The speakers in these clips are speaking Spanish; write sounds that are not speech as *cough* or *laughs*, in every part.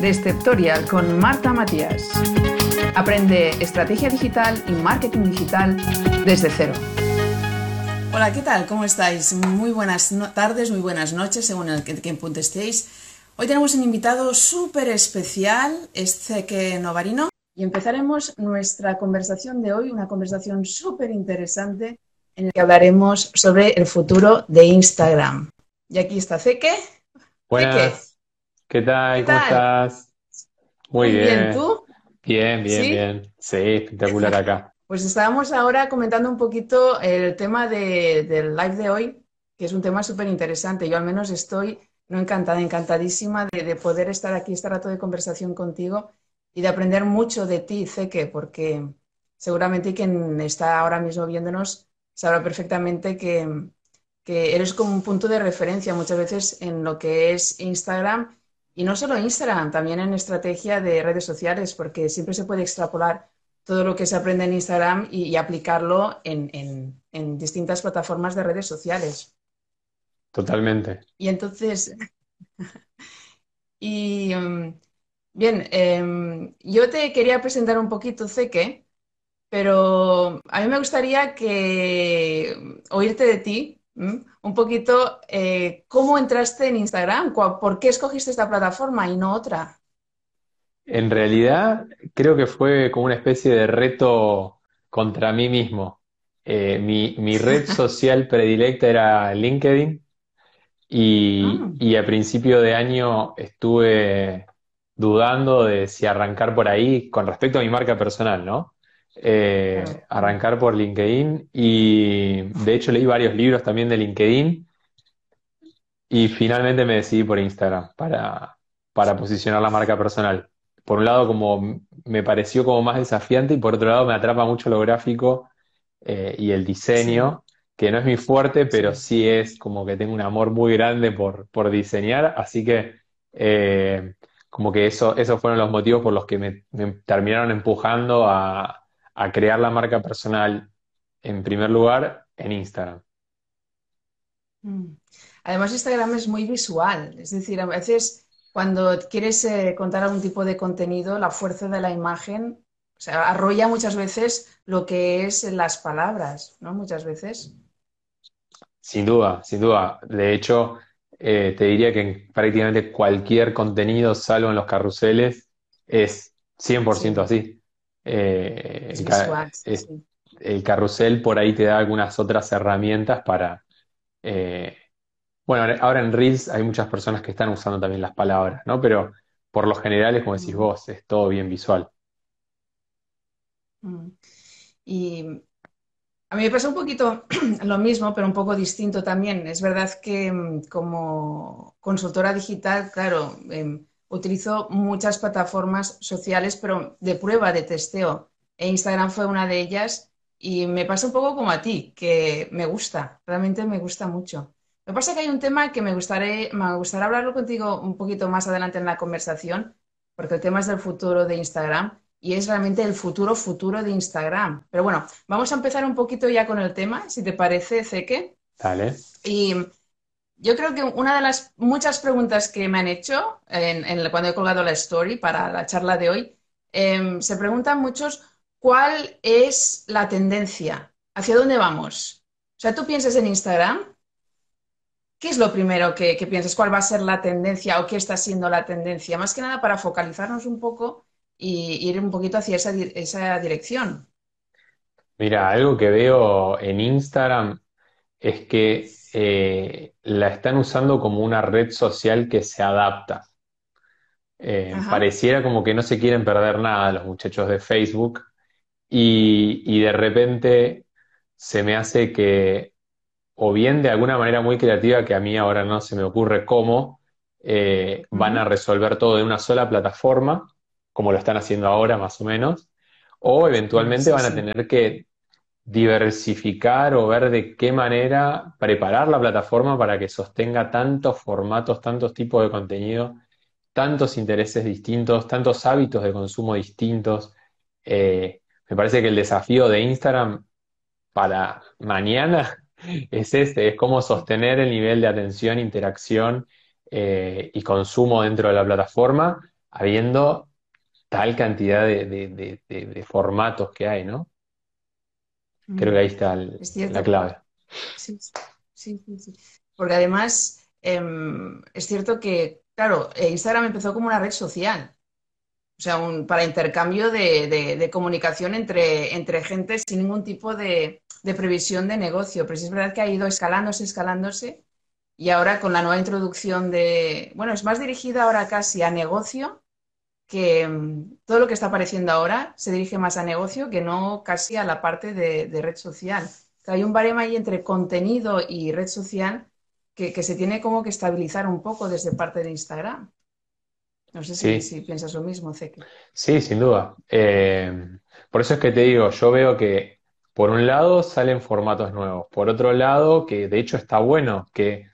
de Steptorial con Marta Matías. Aprende estrategia digital y marketing digital desde cero. Hola, ¿qué tal? ¿Cómo estáis? Muy buenas tardes, muy buenas noches, según el que, en punto estéis. Hoy tenemos un invitado súper especial, es Zeke Novarino, y empezaremos nuestra conversación de hoy, una conversación súper interesante en la que hablaremos sobre el futuro de Instagram. Y aquí está Zeke. Buenas. ¿Qué tal? ¿Cómo estás? Muy, bien. ¿Tú? Bien, bien, bien. Sí, espectacular acá. Pues estábamos ahora comentando un poquito el tema del live de hoy, que es un tema súper interesante. Yo al menos estoy no encantada, encantadísima de, poder estar aquí este rato de conversación contigo y de aprender mucho de ti, Zeke, porque seguramente quien está ahora mismo viéndonos sabrá perfectamente que, eres como un punto de referencia muchas veces en lo que es Instagram y no solo Instagram, también en estrategia de redes sociales, porque siempre se puede extrapolar todo lo que se aprende en Instagram y, aplicarlo en, distintas plataformas de redes sociales. Totalmente. Y entonces, *laughs* y um, bien, em, yo te quería presentar un poquito, Zeke, pero a mí me gustaría que oírte de ti un poquito eh, cómo entraste en Instagram, por qué escogiste esta plataforma y no otra. En realidad, creo que fue como una especie de reto contra mí mismo. Eh, mi, *laughs* red social predilecta era LinkedIn y, ah. y, a principio de año estuve dudando de si arrancar por ahí con respecto a mi marca personal, ¿no? Eh, arrancar por LinkedIn y de hecho leí varios libros también de LinkedIn y finalmente me decidí por Instagram para, para posicionar la marca personal. Por un lado como me pareció como más desafiante y por otro lado me atrapa mucho lo gráfico eh, y el diseño, que no es mi fuerte, pero sí. es como que tengo un amor muy grande por, por diseñar, así que eh, como que eso, esos fueron los motivos por los que me terminaron empujando a, a crear la marca personal en primer lugar en Instagram. Mm. Además, Instagram es muy visual, es decir, a veces cuando quieres eh, contar algún tipo de contenido, la fuerza de la imagen o sea, arrolla muchas veces lo que es las palabras, ¿no? Muchas veces. Sin duda, sin duda. De hecho, eh, te diría que en prácticamente cualquier contenido, salvo en los carruseles, es 100% así. Eh, el, carrusel por ahí te da algunas otras herramientas para... Eh, bueno, ahora en Reels hay muchas personas que están usando también las palabras, ¿no? Pero por lo general es como decís mm. vos, es todo bien visual. Mm. Y a mí me pasa un poquito *clears throat* lo mismo, pero un poco distinto también. Es verdad que mm, como consultora digital, claro, em, utilizo muchas plataformas sociales, pero de prueba, de testeo. E Instagram fue una de ellas y me pasa un poco como a ti, que me gusta, realmente me gusta mucho. Lo que pasa es que hay un tema que me gustaría, me gustaría hablarlo contigo un poquito más adelante en la conversación, porque el tema es del futuro de Instagram y es realmente el futuro futuro de Instagram. Pero bueno, vamos a empezar un poquito ya con el tema, si te parece, Zeke. Dale. Y yo creo que una de las muchas preguntas que me han hecho en, cuando he colgado la story para la charla de hoy, em, se preguntan muchos cuál es la tendencia, hacia dónde vamos. O sea, tú piensas en Instagram, ¿qué es lo primero que, piensas? ¿Cuál va a ser la tendencia o qué está siendo la tendencia? Más que nada para focalizarnos un poco y ir un poquito hacia esa dirección. Mira, algo que veo en Instagram es que eh, la están usando como una red social que se adapta. Eh, pareciera como que no se quieren perder nada los muchachos de Facebook y, de repente se me hace que, o bien de alguna manera muy creativa que a mí ahora no se me ocurre cómo, eh, van a resolver todo de una sola plataforma, como lo están haciendo ahora más o menos, o eventualmente van a tener que diversificar o ver de qué manera preparar la plataforma para que sostenga tantos formatos, tantos tipos de contenido, tantos intereses distintos, tantos hábitos de consumo distintos. Eh, me parece que el desafío de Instagram para mañana *laughs* es este, es cómo sostener el nivel de atención, interacción eh, y consumo dentro de la plataforma, habiendo tal cantidad de, formatos que hay, ¿no? Creo que ahí está la clave. Sí, sí, sí, Porque además em, es cierto que, claro, Instagram empezó como una red social. O sea, un, para intercambio de, comunicación entre, entre gente sin ningún tipo de, previsión de negocio. Pero sí es verdad que ha ido escalándose, escalándose. Y ahora con la nueva introducción de, bueno, es más dirigida ahora casi a negocio, que mm, todo lo que está apareciendo ahora se dirige más a negocio que no casi a la parte de, red social. hay un barema ahí entre contenido y red social que, que, se tiene como que estabilizar un poco desde parte de Instagram. No sé si, piensas lo mismo, Zeke. Sí, sin duda. Eh, por eso es que te digo, yo veo que por un lado salen formatos nuevos, por otro lado, que de hecho está bueno que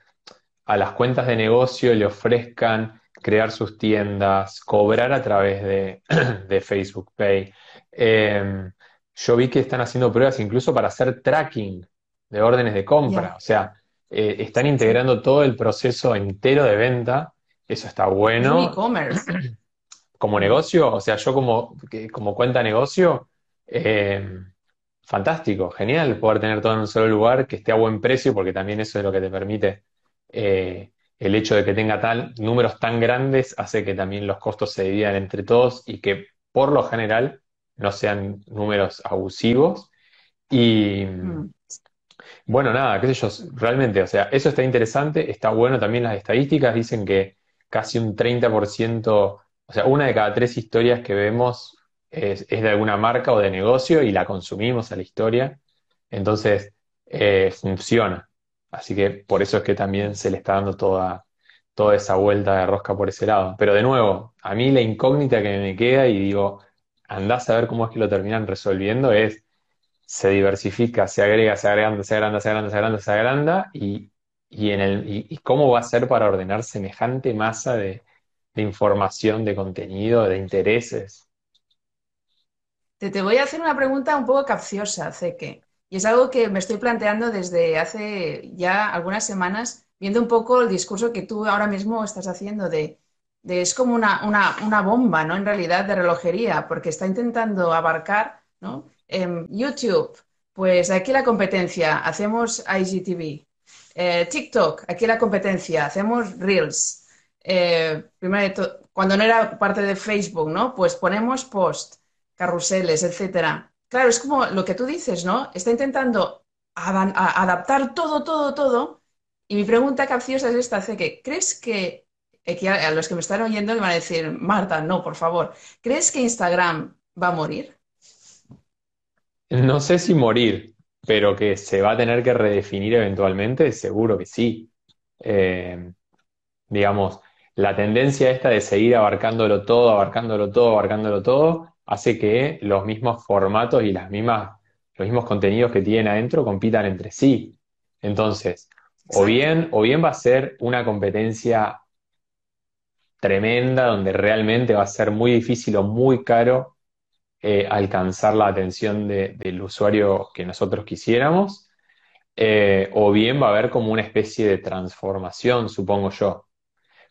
a las cuentas de negocio le ofrezcan crear sus tiendas, cobrar a través de, *clears throat* Facebook Pay. Eh, yo vi que están haciendo pruebas incluso para hacer tracking de órdenes de compra. O sea, eh, están integrando todo el proceso entero de venta eso está bueno. e-commerce. *clears throat* Como negocio, o sea, yo como, como cuenta negocio, eh, fantástico, genial poder tener todo en un solo lugar que esté a buen precio, porque también eso es lo que te permite. Eh, el hecho de que tenga tal, números tan grandes hace que también los costos se dividan entre todos y que por lo general no sean números abusivos. Y mm. bueno, nada, qué sé yo, realmente, o sea, eso está interesante, está bueno también las estadísticas, dicen que casi un 30%, o sea, una de cada tres historias que vemos es, de alguna marca o de negocio y la consumimos a la historia. Entonces, eh, funciona. Así que por eso es que también se le está dando toda, toda esa vuelta de rosca por ese lado. Pero de nuevo, a mí la incógnita que me queda y digo, andás a ver cómo es que lo terminan resolviendo es se diversifica, se agrega, se agranda, se agranda, se agranda, se agranda, se agranda y y, en el, y, cómo va a ser para ordenar semejante masa de, información, de contenido, de intereses. Te, te, voy a hacer una pregunta un poco capciosa, Zeke, y es algo que me estoy planteando desde hace ya algunas semanas, viendo un poco el discurso que tú ahora mismo estás haciendo de, de es como una, una, una, bomba, ¿no? En realidad, de relojería, porque está intentando abarcar, ¿no? En YouTube, pues aquí la competencia, hacemos IGTV, eh, TikTok, aquí la competencia, hacemos Reels. Eh, primero cuando no era parte de Facebook, ¿no? Pues ponemos post, carruseles, etcétera. Claro, es como lo que tú dices, ¿no? Está intentando adaptar todo, todo, todo. Y mi pregunta capciosa es esta, que ¿crees que, a los que me están oyendo me van a decir, Marta, no, por favor, ¿crees que Instagram va a morir? No sé si morir, pero que se va a tener que redefinir eventualmente, seguro que sí. Eh, digamos, la tendencia esta de seguir abarcándolo todo, abarcándolo todo, abarcándolo todo, hace que los mismos formatos y las mismas, los mismos contenidos que tienen adentro compitan entre sí. Entonces, o bien, o bien va a ser una competencia tremenda donde realmente va a ser muy difícil o muy caro eh, alcanzar la atención del usuario que nosotros quisiéramos, eh, o bien va a haber como una especie de transformación, supongo yo.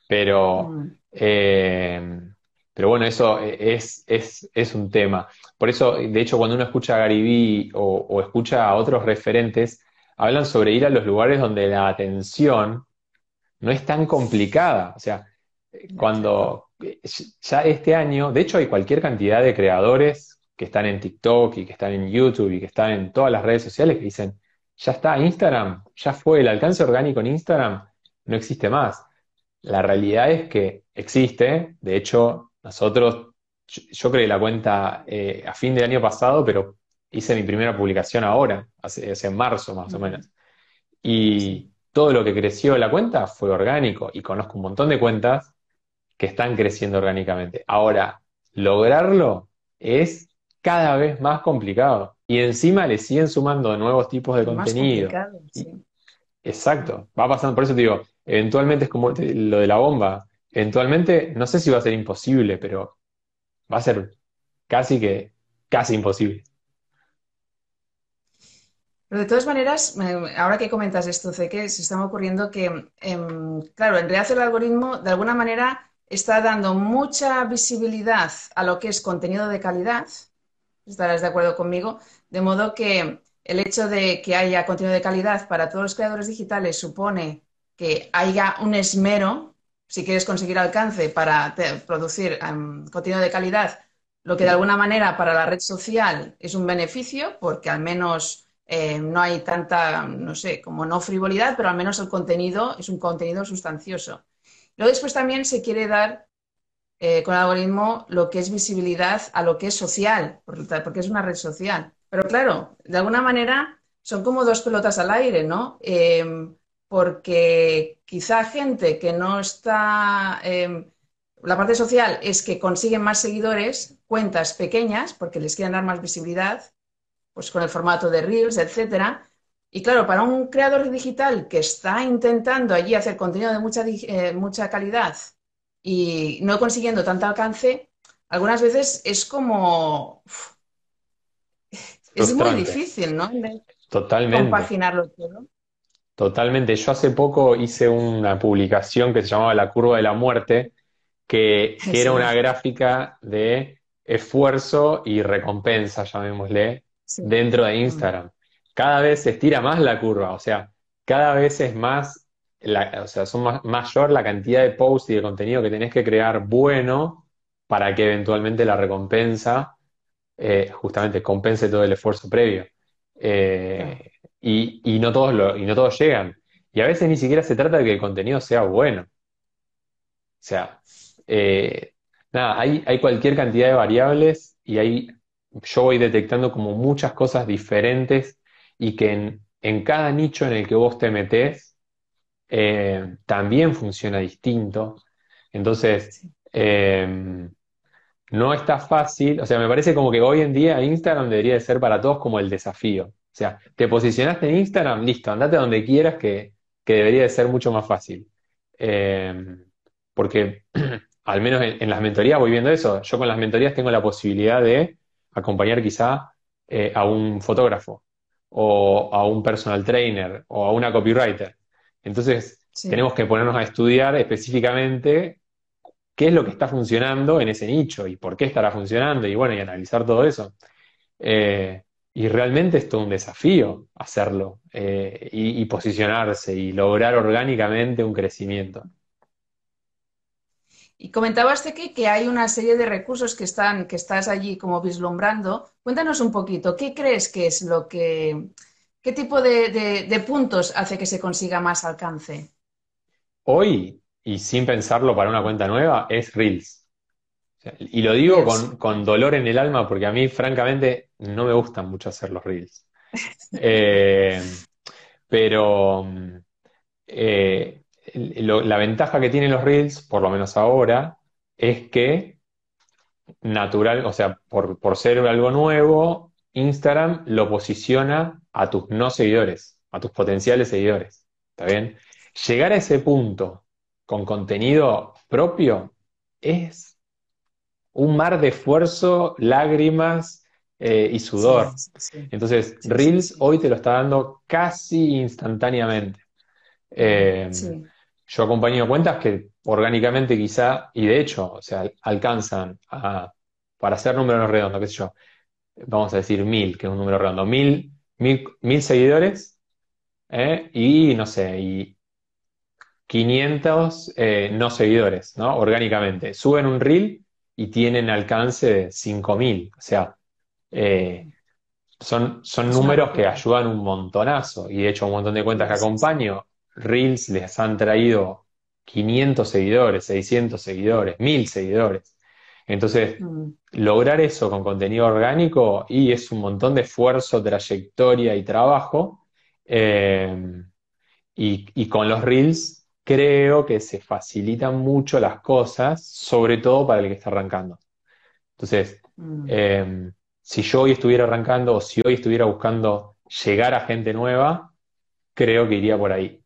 Pero, mm. eh, pero bueno, eso es, es, un tema. Por eso, de hecho, cuando uno escucha a Gary Vee o, escucha a otros referentes, hablan sobre ir a los lugares donde la atención no es tan complicada. O sea, cuando ya este año, de hecho hay cualquier cantidad de creadores que están en TikTok y que están en YouTube y que están en todas las redes sociales que dicen, ya está, Instagram, ya fue, el alcance orgánico en Instagram no existe más. La realidad es que existe, de hecho, nosotros, yo, creé la cuenta eh, a fin del año pasado, pero hice mi primera publicación ahora, hace, hace marzo más o menos. Y todo lo que creció la cuenta fue orgánico y conozco un montón de cuentas que están creciendo orgánicamente. Ahora, lograrlo es cada vez más complicado. Y encima le siguen sumando nuevos tipos de contenido. exacto, va pasando, por eso te digo, eventualmente es como lo de la bomba. Eventualmente, no sé si va a ser imposible, pero va a ser casi que, casi imposible. Pero de todas maneras, ahora que comentas esto, que se está ocurriendo que, em, claro, en realidad el algoritmo de alguna manera está dando mucha visibilidad a lo que es contenido de calidad, estarás de acuerdo conmigo, de modo que el hecho de que haya contenido de calidad para todos los creadores digitales supone que haya un esmero, si quieres conseguir alcance para producir em, contenido de calidad, lo que de alguna manera para la red social es un beneficio, porque al menos eh, no hay tanta, no sé, como no frivolidad, pero al menos el contenido es un contenido sustancioso. Luego después también se quiere dar eh, con el algoritmo lo que es visibilidad a lo que es social, porque es una red social. Pero claro, de alguna manera son como dos pelotas al aire, ¿no? Em, porque quizá gente que no está... Em, la parte social es que consiguen más seguidores, cuentas pequeñas, porque les quieren dar más visibilidad, pues con el formato de Reels, etcétera. Y claro, para un creador digital que está intentando allí hacer contenido de mucha, eh, mucha calidad y no consiguiendo tanto alcance, algunas veces es como... es muy difícil, ¿no? Totalmente. Compaginarlo todo. Totalmente. Yo hace poco hice una publicación que se llamaba La curva de la muerte, que, era una gráfica de esfuerzo y recompensa, llamémosle, dentro de Instagram. Cada vez se estira más la curva, o sea, cada vez es más, o sea, son mayor la cantidad de posts y de contenido que tenés que crear bueno para que eventualmente la recompensa eh, justamente compense todo el esfuerzo previo. Eh, y, no todos lo, y no todos llegan. Y a veces ni siquiera se trata de que el contenido sea bueno. O sea, eh, nada, hay, hay cualquier cantidad de variables y ahí yo voy detectando como muchas cosas diferentes y que en, cada nicho en el que vos te metés eh, también funciona distinto. Entonces, em, no está fácil, o sea, me parece como que hoy en día Instagram debería de ser para todos como el desafío. O sea, te posicionaste en Instagram, listo, andate donde quieras que, debería de ser mucho más fácil. Em, porque *clears throat* al menos en, las mentorías voy viendo eso. Yo con las mentorías tengo la posibilidad de acompañar quizá eh, a un fotógrafo o a un personal trainer o a una copywriter. Entonces, tenemos que ponernos a estudiar específicamente qué es lo que está funcionando en ese nicho y por qué estará funcionando y bueno, y analizar todo eso. Eh, y realmente es todo un desafío hacerlo eh, y posicionarse y lograr orgánicamente un crecimiento. Y comentabas que, que hay una serie de recursos que están, que estás allí como vislumbrando. Cuéntanos un poquito, ¿qué crees que es lo que, qué tipo de, puntos hace que se consiga más alcance? Hoy, y sin pensarlo para una cuenta nueva, es Reels. Y lo digo con, dolor en el alma porque a mí, francamente, no me gustan mucho hacer los Reels. *laughs* Eh, pero eh, la ventaja que tienen los Reels, por lo menos ahora, es que natural, o sea, por, ser algo nuevo, Instagram lo posiciona a tus no seguidores, a tus potenciales seguidores. ¿Está bien? Llegar a ese punto con contenido propio es un mar de esfuerzo, lágrimas eh, y sudor. Entonces, Reels hoy te lo está dando casi instantáneamente. Eh, yo acompaño cuentas que orgánicamente quizá, y de hecho, o sea, alcanzan a, para hacer números redondos, qué sé yo, vamos a decir mil, que es un número redondo, mil, mil, seguidores, ¿eh? y no sé, y 500 eh, no seguidores, ¿no? Orgánicamente. Suben un reel y tienen alcance de 5000, o sea, eh, son, son números que ayudan un montonazo, y de hecho un montón de cuentas que acompaño Reels les han traído 500 seguidores, 600 seguidores, 1000 seguidores. Entonces, mm. lograr eso con contenido orgánico y es un montón de esfuerzo, trayectoria y trabajo. Eh, y, con los Reels creo que se facilitan mucho las cosas, sobre todo para el que está arrancando. Entonces, mm. eh, si yo hoy estuviera arrancando o si hoy estuviera buscando llegar a gente nueva, creo que iría por ahí.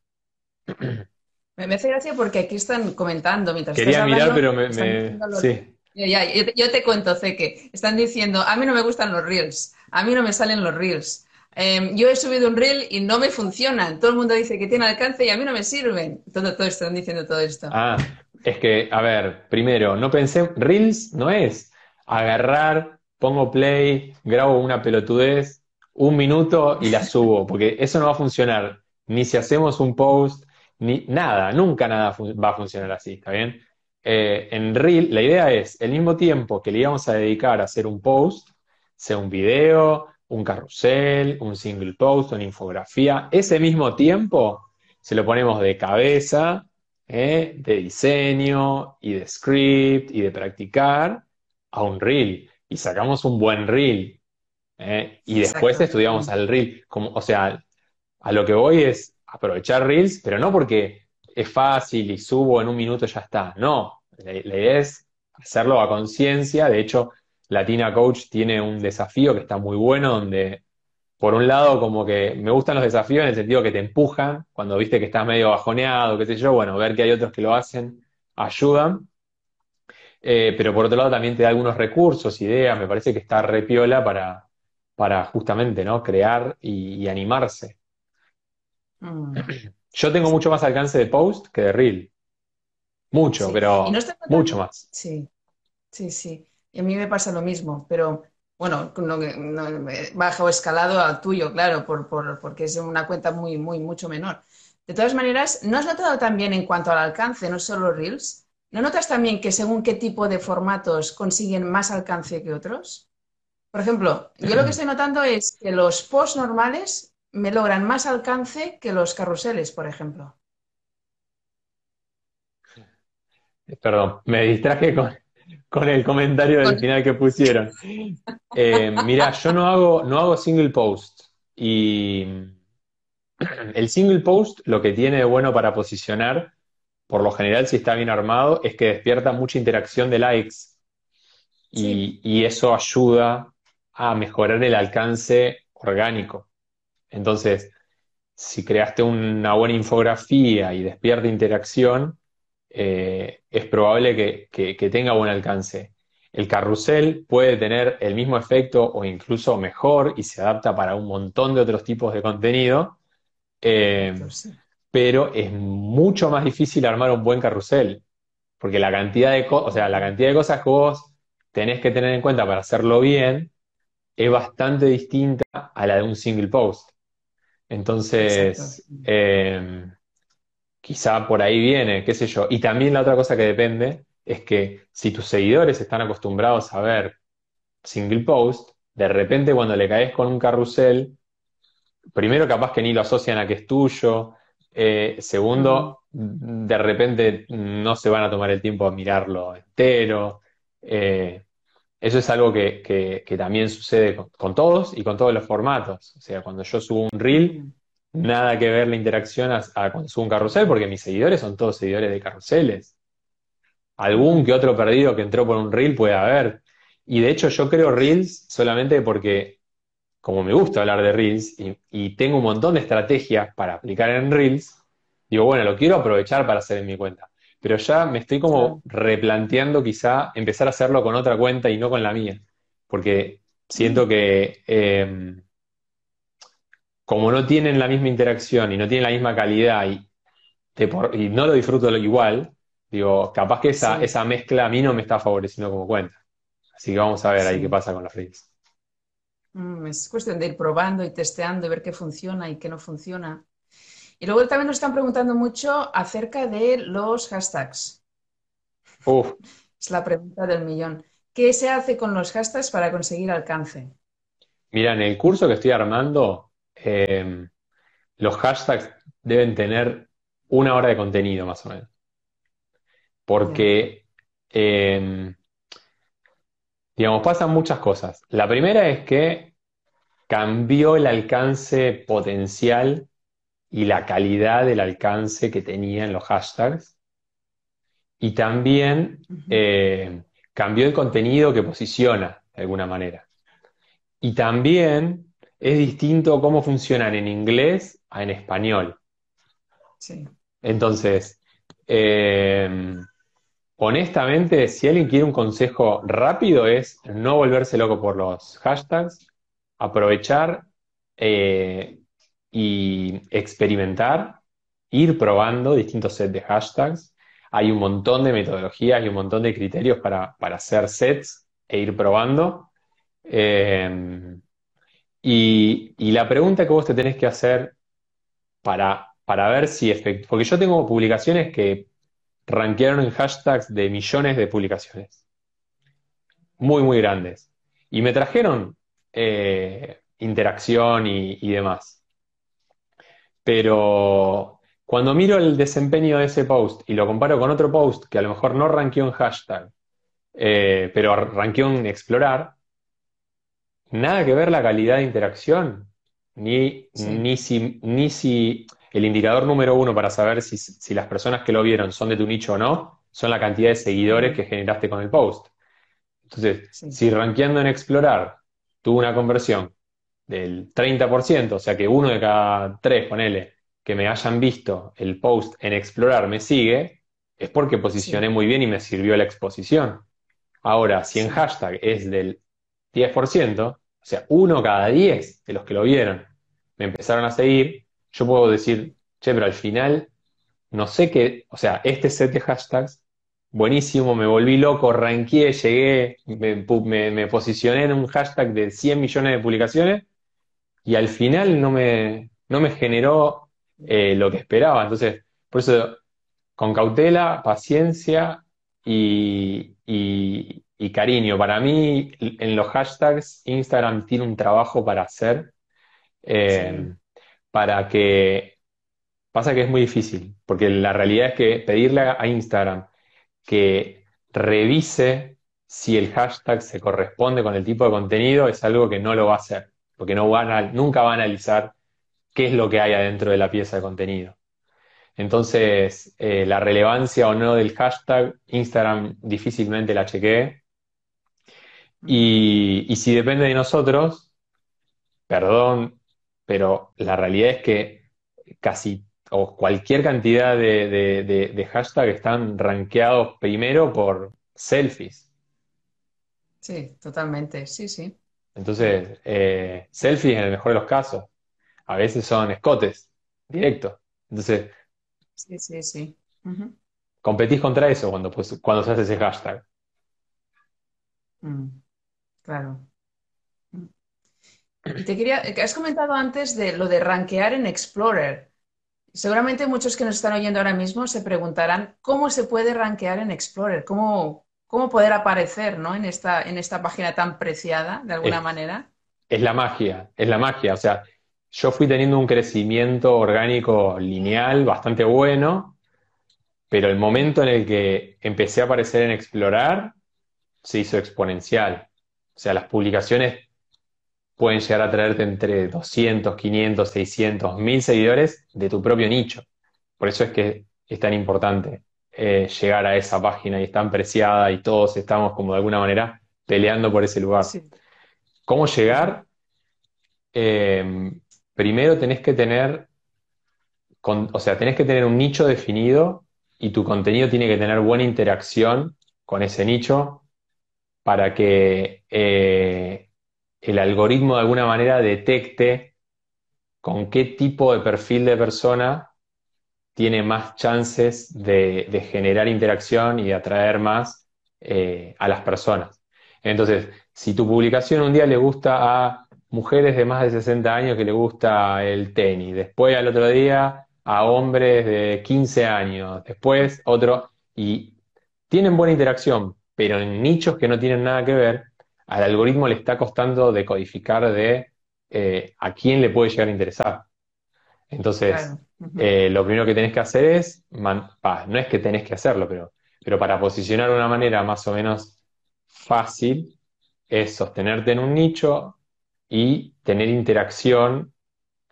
Me, hace gracia porque aquí están comentando mientras Quería mirar, pero me... Sí. yo, te cuento, que están diciendo, a mí no me gustan los reels, a mí no me salen los reels. Em, yo he subido un reel y no me funcionan. Todo el mundo dice que tiene alcance y a mí no me sirven. Todo, todo están diciendo todo esto. Ah, es que, a ver, primero, no pensé, reels no es agarrar, pongo play, grabo una pelotudez, un minuto y la *laughs* subo, porque eso no va a funcionar. Ni si hacemos un post, ni nada, nunca nada va a funcionar así, ¿está bien? Eh, en Reel, la idea es, el mismo tiempo que le íbamos a dedicar a hacer un post, sea un video, un carrusel, un single post, una infografía, ese mismo tiempo se lo ponemos de cabeza, ¿eh? de diseño y de script y de practicar a un reel y sacamos un buen reel ¿eh? y después estudiamos al reel. Como, o sea, a lo que voy es aprovechar reels, pero no porque es fácil y subo en un minuto y ya está. No, la, idea es hacerlo a conciencia. De hecho, Latina Coach tiene un desafío que está muy bueno, donde por un lado como que me gustan los desafíos en el sentido que te empujan, cuando viste que estás medio bajoneado, qué sé yo, bueno, ver que hay otros que lo hacen, ayudan. Eh, pero por otro lado también te da algunos recursos, ideas, me parece que está repiola para, para justamente, ¿no? Crear y, animarse. Mm. Yo tengo mucho más alcance de post que de reel. Mucho, pero mucho más. Sí, sí, sí. Y a mí me pasa lo mismo, pero bueno, no, baja o escalado al tuyo, claro, por, porque es una cuenta muy, muy, mucho menor. De todas maneras, ¿no has notado también en cuanto al alcance, no solo Reels? ¿No notas también que según qué tipo de formatos consiguen más alcance que otros? Por ejemplo, yo lo que estoy notando es que los posts normales me logran más alcance que los carruseles, por ejemplo. Perdón, me distraje con, con el comentario del final que pusieron. Eh, mira, yo no hago, no hago single post. Y el single post lo que tiene de bueno para posicionar, por lo general, si está bien armado, es que despierta mucha interacción de likes. Y, y eso ayuda a mejorar el alcance orgánico. Entonces, si creaste una buena infografía y despierta interacción, eh, es probable que, tenga buen alcance. El carrusel puede tener el mismo efecto o incluso mejor y se adapta para un montón de otros tipos de contenido, eh, pero es mucho más difícil armar un buen carrusel, porque la cantidad de, o sea, la cantidad de cosas que vos tenés que tener en cuenta para hacerlo bien es bastante distinta a la de un single post. Entonces, quizá por ahí viene, qué sé yo. Y también la otra cosa que depende es que si tus seguidores están acostumbrados a ver single post, de repente cuando le caes con un carrusel, primero capaz que ni lo asocian a que es tuyo, eh, segundo, de repente no se van a tomar el tiempo a mirarlo entero. Eh, eso es algo que, también sucede con, con, todos y con todos los formatos. O sea, cuando yo subo un reel, nada que ver la interacción a, cuando subo un carrusel, porque mis seguidores son todos seguidores de carruseles. Algún que otro perdido que entró por un reel puede haber. Y de hecho yo creo reels solamente porque, como me gusta hablar de reels y, tengo un montón de estrategias para aplicar en reels, digo, bueno, lo quiero aprovechar para hacer en mi cuenta. Pero ya me estoy como replanteando quizá empezar a hacerlo con otra cuenta y no con la mía. Porque siento que... Em, como no tienen la misma interacción y no tienen la misma calidad y, y no lo disfruto igual, digo, capaz que esa, esa mezcla a mí no me está favoreciendo como cuenta. Así que vamos a ver ahí qué pasa con los reels. Mm, es cuestión de ir probando y testeando y ver qué funciona y qué no funciona. Y luego también nos están preguntando mucho acerca de los hashtags. Uf. *laughs* Es la pregunta del millón. ¿Qué se hace con los hashtags para conseguir alcance? Mira, en el curso que estoy armando, Em, los hashtags deben tener una hora de contenido más o menos. Porque, em, digamos, pasan muchas cosas. La primera es que cambió el alcance potencial y la calidad del alcance que tenían los hashtags. Y también em, cambió el contenido que posiciona de alguna manera. Y también es distinto cómo funcionan en inglés a en español. Sí. Entonces, eh, honestamente, si alguien quiere un consejo rápido es no volverse loco por los hashtags, aprovechar eh, y experimentar, ir probando distintos sets de hashtags. Hay un montón de metodologías y un montón de criterios para, hacer sets e ir probando. Eh, y, la pregunta que vos te tenés que hacer para, para ver si efectivamente, porque yo tengo publicaciones que rankearon en hashtags de millones de publicaciones, muy, muy grandes, y me trajeron eh, interacción y, demás. Pero cuando miro el desempeño de ese post y lo comparo con otro post que a lo mejor no rankeó en hashtag, eh, pero rankeó en explorar, nada que ver la calidad de interacción, ni, ni, si, ni si el indicador número uno para saber si, las personas que lo vieron son de tu nicho o no, son la cantidad de seguidores que generaste con el post. Entonces, si rankeando en explorar tuvo una conversión del 30%, o sea que uno de cada tres, ponele, que me hayan visto el post en explorar me sigue, es porque posicioné muy bien y me sirvió la exposición. Ahora, si en hashtag es del 10%, o sea, uno cada 10 de los que lo vieron me empezaron a seguir, yo puedo decir, che, pero al final, no sé qué, o sea, este set de hashtags, buenísimo, me volví loco, ranqué, llegué, me, posicioné en un hashtag de 100 millones de publicaciones y al final no me, no me generó eh, lo que esperaba. Entonces, por eso, con cautela, paciencia y, cariño. Para mí, en los hashtags, Instagram tiene un trabajo para hacer. Eh, para que... Pasa que es muy difícil, porque la realidad es que pedirle a Instagram que revise si el hashtag se corresponde con el tipo de contenido es algo que no lo va a hacer, porque no van a, nunca va a analizar qué es lo que hay adentro de la pieza de contenido. Entonces, eh, la relevancia o no del hashtag, Instagram difícilmente la chequee. Y, y si depende de nosotros, perdón, pero la realidad es que casi o cualquier cantidad de, hashtags están rankeados primero por selfies. Sí, totalmente, sí, sí. Entonces, eh, selfies en el mejor de los casos. A veces son escotes, directos. Entonces, sí, sí, sí. competís contra eso cuando, pues, cuando se hace ese hashtag. Mm, claro. Y te quería, que has comentado antes de lo de rankear en Explorer. Seguramente muchos que nos están oyendo ahora mismo se preguntarán cómo se puede rankear en Explorer, cómo, cómo poder aparecer ¿no? en, esta, en esta página tan preciada, de alguna manera. Es la magia, es la magia. O sea, yo fui teniendo un crecimiento orgánico lineal bastante bueno, pero el momento en el que empecé a aparecer en Explorar se hizo exponencial. O sea, las publicaciones pueden llegar a traerte entre 200, 500, 600, 1000 seguidores de tu propio nicho. Por eso es que es tan importante eh, llegar a esa página y es tan preciada y todos estamos como de alguna manera peleando por ese lugar. ¿Cómo llegar? Em, primero tenés que tener, o sea, tenés que tener un nicho definido y tu contenido tiene que tener buena interacción con ese nicho para que eh, el algoritmo de alguna manera detecte con qué tipo de perfil de persona tiene más chances de, generar interacción y de atraer más eh, a las personas. Entonces, si tu publicación un día le gusta a mujeres de más de 60 años que le gusta el tenis, después al otro día a hombres de 15 años, después otro, y tienen buena interacción, pero en nichos que no tienen nada que ver, al algoritmo le está costando decodificar de eh, a quién le puede llegar a interesar. Entonces, eh, lo primero que tenés que hacer es, no es que tenés que hacerlo, pero, pero para posicionar de una manera más o menos fácil, es sostenerte en un nicho y tener interacción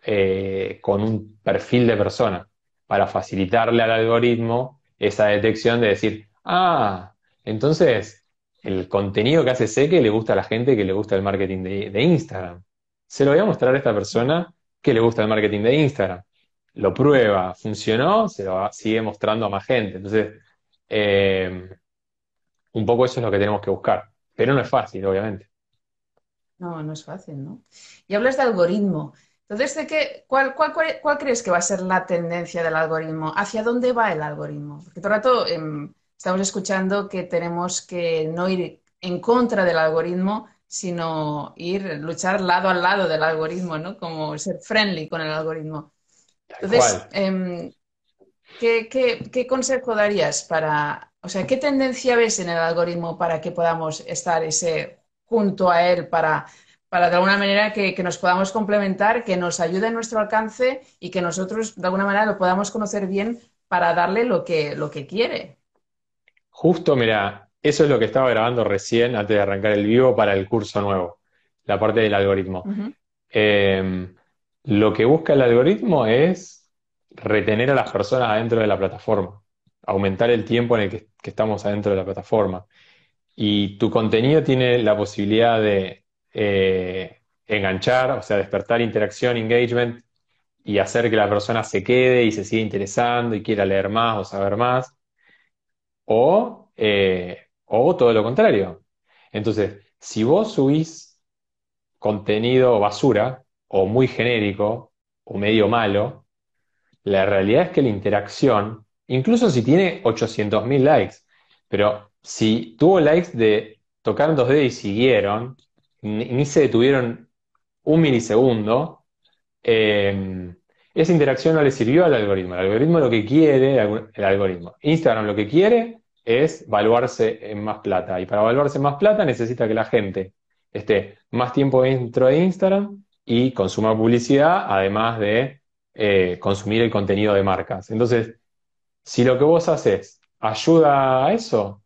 eh, con un perfil de persona para facilitarle al algoritmo esa detección de decir, ah, entonces el contenido que hace sé que le gusta a la gente que le gusta el marketing de, Instagram. Se lo voy a mostrar a esta persona que le gusta el marketing de Instagram. Lo prueba, funcionó, se lo sigue mostrando a más gente. Entonces, eh, un poco eso es lo que tenemos que buscar. Pero no es fácil, obviamente. No, no es fácil, ¿no? Y hablas de algoritmo. Entonces, ¿de qué, cuál, cuál, cuál, crees que va a ser la tendencia del algoritmo? ¿Hacia dónde va el algoritmo? Porque todo el rato eh, estamos escuchando que tenemos que no ir en contra del algoritmo, sino ir, luchar lado al lado del algoritmo, ¿no? Como ser friendly con el algoritmo. Entonces, eh, ¿qué, qué, qué consejo darías para, o sea, qué tendencia ves en el algoritmo para que podamos estar ese junto a él para para de alguna manera que, nos podamos complementar, que nos ayude en nuestro alcance y que nosotros de alguna manera lo podamos conocer bien para darle lo que, lo que quiere. Justo, mira, eso es lo que estaba grabando recién antes de arrancar el vivo para el curso nuevo, la parte del algoritmo. Em, lo que busca el algoritmo es retener a las personas adentro de la plataforma, aumentar el tiempo en el que estamos adentro de la plataforma. Y tu contenido tiene la posibilidad de eh, enganchar, o sea, despertar interacción, engagement y hacer que la persona se quede y se siga interesando y quiera leer más o saber más. O, eh, o todo lo contrario. Entonces, si vos subís contenido basura o muy genérico o medio malo, la realidad es que la interacción, incluso si tiene 800.000 likes, pero si tuvo likes de tocar 2D y siguieron, ni, se detuvieron un milisegundo, eh, esa interacción no le sirvió al algoritmo. El algoritmo lo que quiere, el algoritmo, Instagram lo que quiere es valuarse en más plata. Y para valuarse en más plata necesita que la gente esté más tiempo dentro de Instagram y consuma publicidad, además de eh, consumir el contenido de marcas. Entonces, si lo que vos haces ayuda a eso,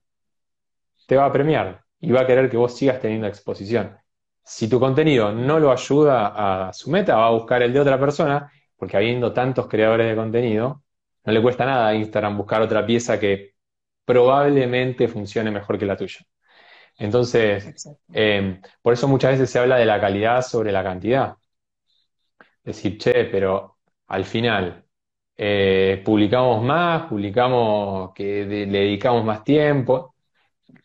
te va a premiar y va a querer que vos sigas teniendo exposición. Si tu contenido no lo ayuda a su meta, va a buscar el de otra persona, porque habiendo tantos creadores de contenido, no le cuesta nada a Instagram buscar otra pieza que probablemente funcione mejor que la tuya. Entonces, em, por eso muchas veces se habla de la calidad sobre la cantidad. Decir, che, pero al final eh, publicamos más, publicamos que le dedicamos más tiempo.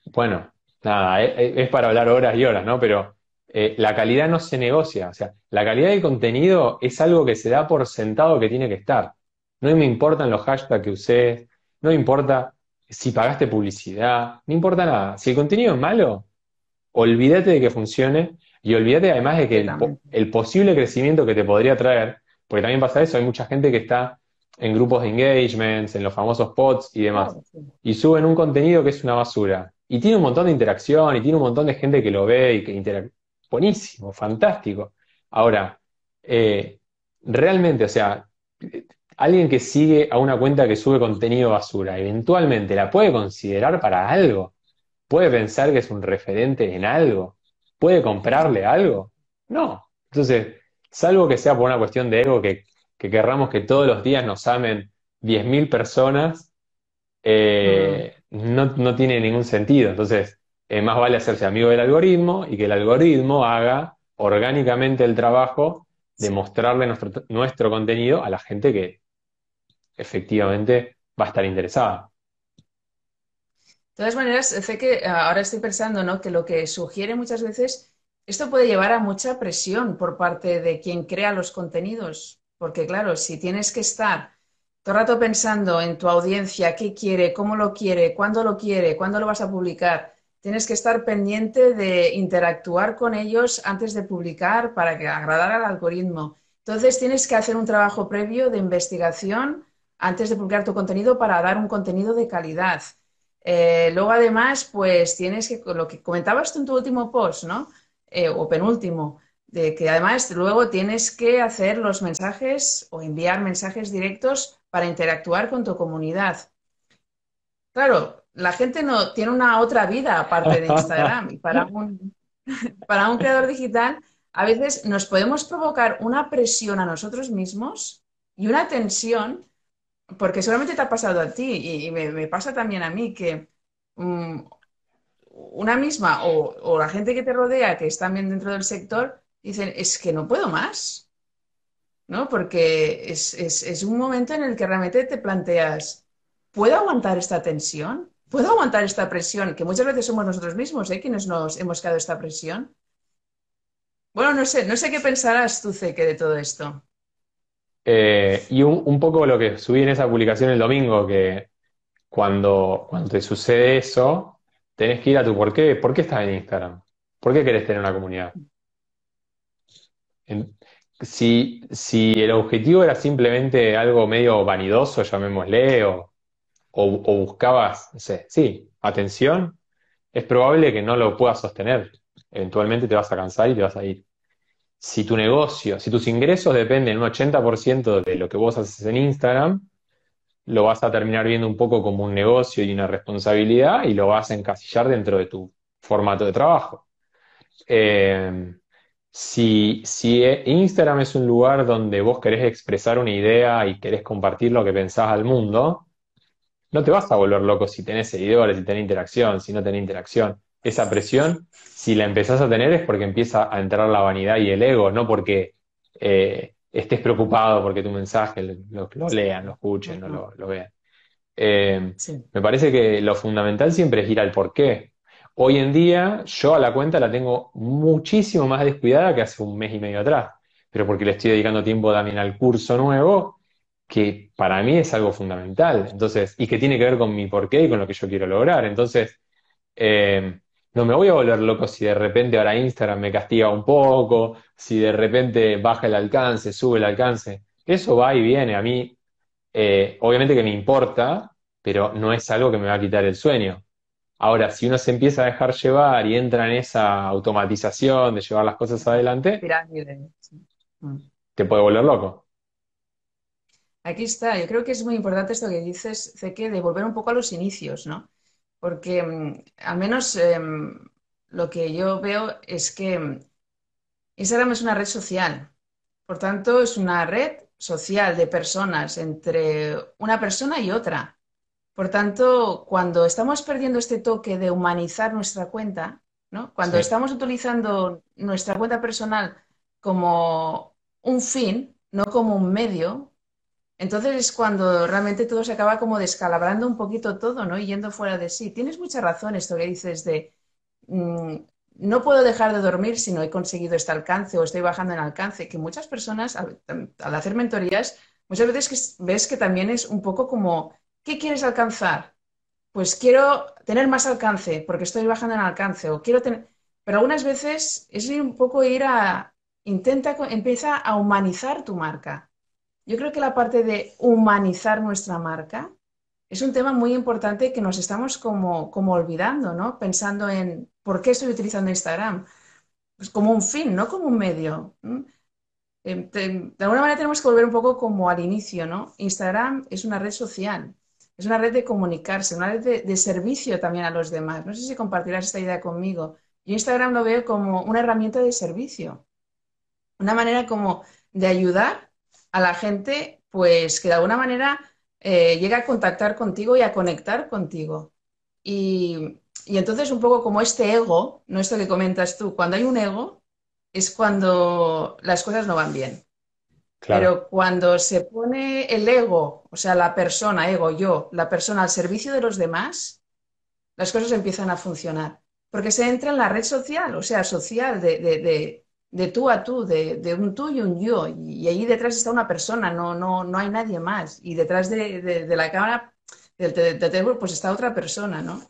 Bueno, nada, e, e, es, para hablar horas y horas, ¿no? Pero eh, la calidad no se negocia. O sea, la calidad del contenido es algo que se da por sentado que tiene que estar. No me importan los hashtags que uses, no me importa si pagaste publicidad, no importa nada. Si el contenido es malo, olvídate de que funcione y olvídate además de que el, posible crecimiento que te podría traer, porque también pasa eso, hay mucha gente que está en grupos de engagements, en los famosos pods y demás, y suben un contenido que es una basura. Y tiene un montón de interacción y tiene un montón de gente que lo ve y que interactúa buenísimo, fantástico. Ahora, eh, realmente, o sea, alguien que sigue a una cuenta que sube contenido basura, eventualmente la puede considerar para algo, puede pensar que es un referente en algo, puede comprarle algo. No. Entonces, salvo que sea por una cuestión de ego, que, querramos que todos los días nos amen 10.000 personas, eh, no, no tiene ningún sentido. Entonces, es más vale hacerse amigo del algoritmo y que el algoritmo haga orgánicamente el trabajo de mostrarle nuestro, nuestro contenido a la gente que efectivamente va a estar interesada. De todas maneras, sé que eh, ahora estoy pensando ¿no? que lo que sugiere muchas veces, esto puede llevar a mucha presión por parte de quien crea los contenidos, porque claro, si tienes que estar todo el rato pensando en tu audiencia, qué quiere, cómo lo quiere, cuándo lo quiere, cuándo lo vas a publicar, tienes que estar pendiente de interactuar con ellos antes de publicar para que agradar al algoritmo. Entonces tienes que hacer un trabajo previo de investigación antes de publicar tu contenido para dar un contenido de calidad. Eh, luego además, pues tienes que, lo que comentabas tú en tu último post, ¿no? Eh, o penúltimo, de que además luego tienes que hacer los mensajes o enviar mensajes directos para interactuar con tu comunidad. Claro, la gente no tiene una otra vida aparte de Instagram. Y para *laughs* un, para un creador digital, a veces nos podemos provocar una presión a nosotros mismos y una tensión, porque seguramente te ha pasado a ti y, me, pasa también a mí, que mm, una misma o, la gente que te rodea, que está bien dentro del sector, dicen, es que no puedo más. ¿No? Porque es, es un momento en el que realmente te planteas, ¿puedo aguantar esta tensión? ¿Puedo aguantar esta presión? Que muchas veces somos nosotros mismos ¿eh? quienes nos hemos quedado esta presión. Bueno, no sé, no sé qué pensarás tú, Ceque, de todo esto. Eh, y un, poco lo que subí en esa publicación el domingo, que cuando, cuando te sucede eso, tenés que ir a tu por qué. ¿Por qué estás en Instagram? ¿Por qué querés tener una comunidad? Si, si el objetivo era simplemente algo medio vanidoso, llamémosle, o, o, o buscabas, no sé, sí, atención, es probable que no lo puedas sostener. Eventualmente te vas a cansar y te vas a ir. Si tu negocio, si tus ingresos dependen un 80% de lo que vos haces en Instagram, lo vas a terminar viendo un poco como un negocio y una responsabilidad y lo vas a encasillar dentro de tu formato de trabajo. Eh, si, si Instagram es un lugar donde vos querés expresar una idea y querés compartir lo que pensás al mundo, no te vas a volver loco si tenés seguidores, si tenés interacción, si no tenés interacción. Esa presión, si la empezás a tener, es porque empieza a entrar la vanidad y el ego, no porque eh, estés preocupado porque tu mensaje lo, lo lean, lo escuchen, no lo, lo vean. Eh, Sí, me parece que lo fundamental siempre es ir al porqué. Hoy en día yo a la cuenta la tengo muchísimo más descuidada que hace un mes y medio atrás, pero porque le estoy dedicando tiempo también al curso nuevo, que para mí es algo fundamental. Entonces, y que tiene que ver con mi porqué y con lo que yo quiero lograr. Entonces, eh, no me voy a volver loco si de repente ahora Instagram me castiga un poco, si de repente baja el alcance, sube el alcance. Eso va y viene. A mí eh, obviamente que me importa, pero no es algo que me va a quitar el sueño. Ahora, si uno se empieza a dejar llevar y entra en esa automatización de llevar las cosas adelante. Mm. te puede volver loco. Aquí está. Yo creo que es muy importante esto que dices, Ceque, de volver un poco a los inicios, ¿no? Porque mm, al menos em, lo que yo veo es que mm, Instagram es una red social. Por tanto, es una red social de personas entre una persona y otra. Por tanto, cuando estamos perdiendo este toque de humanizar nuestra cuenta, ¿no? Cuando Sí, estamos utilizando nuestra cuenta personal como un fin, no como un medio, entonces es cuando realmente todo se acaba como descalabrando un poquito todo, ¿no? Y yendo fuera de sí. Tienes mucha razón esto que dices de mm, no puedo dejar de dormir si no he conseguido este alcance o estoy bajando en alcance, que muchas personas al, hacer mentorías, muchas veces que ves que también es un poco como, ¿qué quieres alcanzar? Pues quiero tener más alcance porque estoy bajando en alcance o quiero tener... Pero algunas veces es un poco ir a... Intenta, empieza a humanizar tu marca. Yo creo que la parte de humanizar nuestra marca es un tema muy importante que nos estamos como, como olvidando, ¿no? Pensando en por qué estoy utilizando Instagram. Pues como un fin, no como un medio. ¿m? Te- De alguna manera tenemos que volver un poco como al inicio, ¿no? Instagram es una red social, es una red de comunicarse, una red de, de servicio también a los demás. No sé si compartirás esta idea conmigo. Yo Instagram lo veo como una herramienta de servicio una manera como de ayudar a la gente, pues que de alguna manera eh, llega a contactar contigo y a conectar contigo. Y, y entonces un poco como este ego, no esto que comentas tú, cuando hay un ego es cuando las cosas no van bien. claro, Pero cuando se pone el ego, o sea, la persona, ego, yo, la persona al servicio de los demás, las cosas empiezan a funcionar. Porque se entra en la red social, o sea, social, de, de, de, de tú a tú, de, de, un tú y un yo. Y, ahí detrás está una persona, no, no, no hay nadie más. Y detrás de, de, de la cámara, del teléfono, pues está otra persona, ¿no?